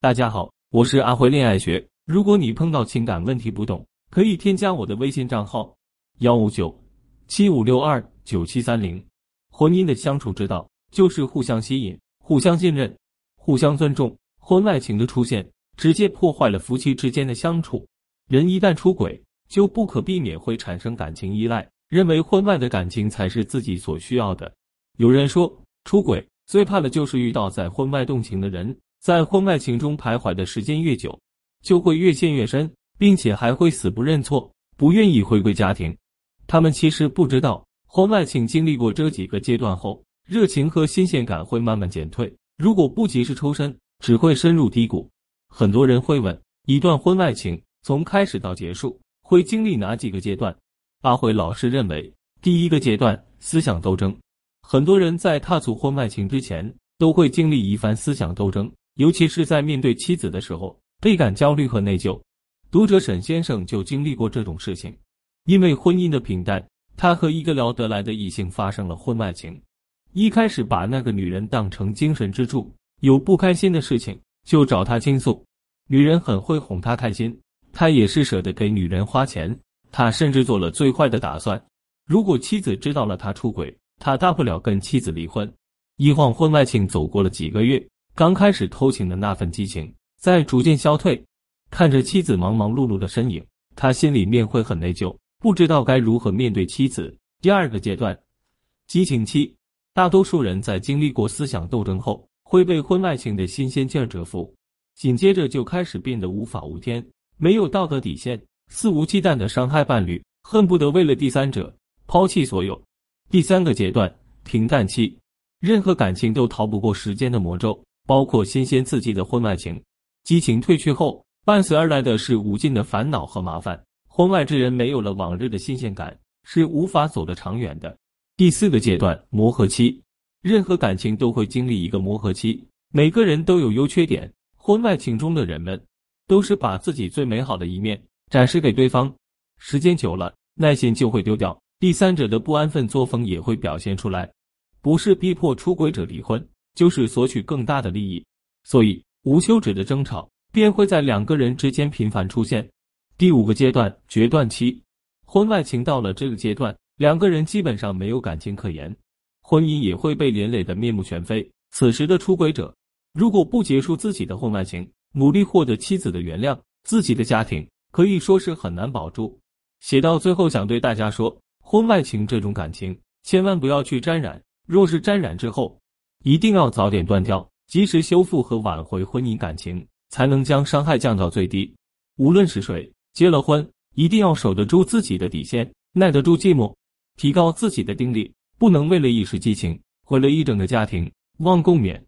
大家好，我是阿辉恋爱学。如果你碰到情感问题不懂，可以添加我的微信账号幺五九七五六二九七三零。婚姻的相处之道就是互相吸引、互相信任、互相尊重。婚外情的出现，直接破坏了夫妻之间的相处。人一旦出轨，就不可避免会产生感情依赖，认为婚外的感情才是自己所需要的。有人说，出轨最怕的就是遇到在婚外动情的人。在婚外情中徘徊的时间越久，就会越陷越深，并且还会死不认错，不愿意回归家庭。他们其实不知道，婚外情经历过这几个阶段后，热情和新鲜感会慢慢减退。如果不及时抽身，只会深入低谷。很多人会问，一段婚外情从开始到结束会经历哪几个阶段？阿辉老师认为，第一个阶段思想斗争。很多人在踏足婚外情之前，都会经历一番思想斗争。尤其是在面对妻子的时候，倍感焦虑和内疚。读者沈先生就经历过这种事情，因为婚姻的平淡，他和一个聊得来的异性发生了婚外情。一开始把那个女人当成精神支柱，有不开心的事情就找她倾诉，女人很会哄他开心，他也是舍得给女人花钱。他甚至做了最坏的打算：如果妻子知道了他出轨，他大不了跟妻子离婚。一晃婚外情走过了几个月。刚开始偷情的那份激情在逐渐消退，看着妻子忙忙碌碌的身影，他心里面会很内疚，不知道该如何面对妻子。第二个阶段，激情期，大多数人在经历过思想斗争后，会被婚外情的新鲜劲儿折服，紧接着就开始变得无法无天，没有道德底线，肆无忌惮的伤害伴侣，恨不得为了第三者抛弃所有。第三个阶段，平淡期，任何感情都逃不过时间的魔咒。包括新鲜刺激的婚外情，激情褪去后，伴随而来的是无尽的烦恼和麻烦。婚外之人没有了往日的新鲜感，是无法走得长远的。第四个阶段，磨合期，任何感情都会经历一个磨合期，每个人都有优缺点。婚外情中的人们，都是把自己最美好的一面展示给对方，时间久了，耐心就会丢掉，第三者的不安分作风也会表现出来，不是逼迫出轨者离婚。就是索取更大的利益，所以无休止的争吵便会在两个人之间频繁出现。第五个阶段决断期，婚外情到了这个阶段，两个人基本上没有感情可言，婚姻也会被连累的面目全非。此时的出轨者，如果不结束自己的婚外情，努力获得妻子的原谅，自己的家庭可以说是很难保住。写到最后，想对大家说，婚外情这种感情，千万不要去沾染。若是沾染之后，一定要早点断掉，及时修复和挽回婚姻感情，才能将伤害降到最低。无论是谁结了婚，一定要守得住自己的底线，耐得住寂寞，提高自己的定力，不能为了一时激情毁了一整个家庭。忘共勉。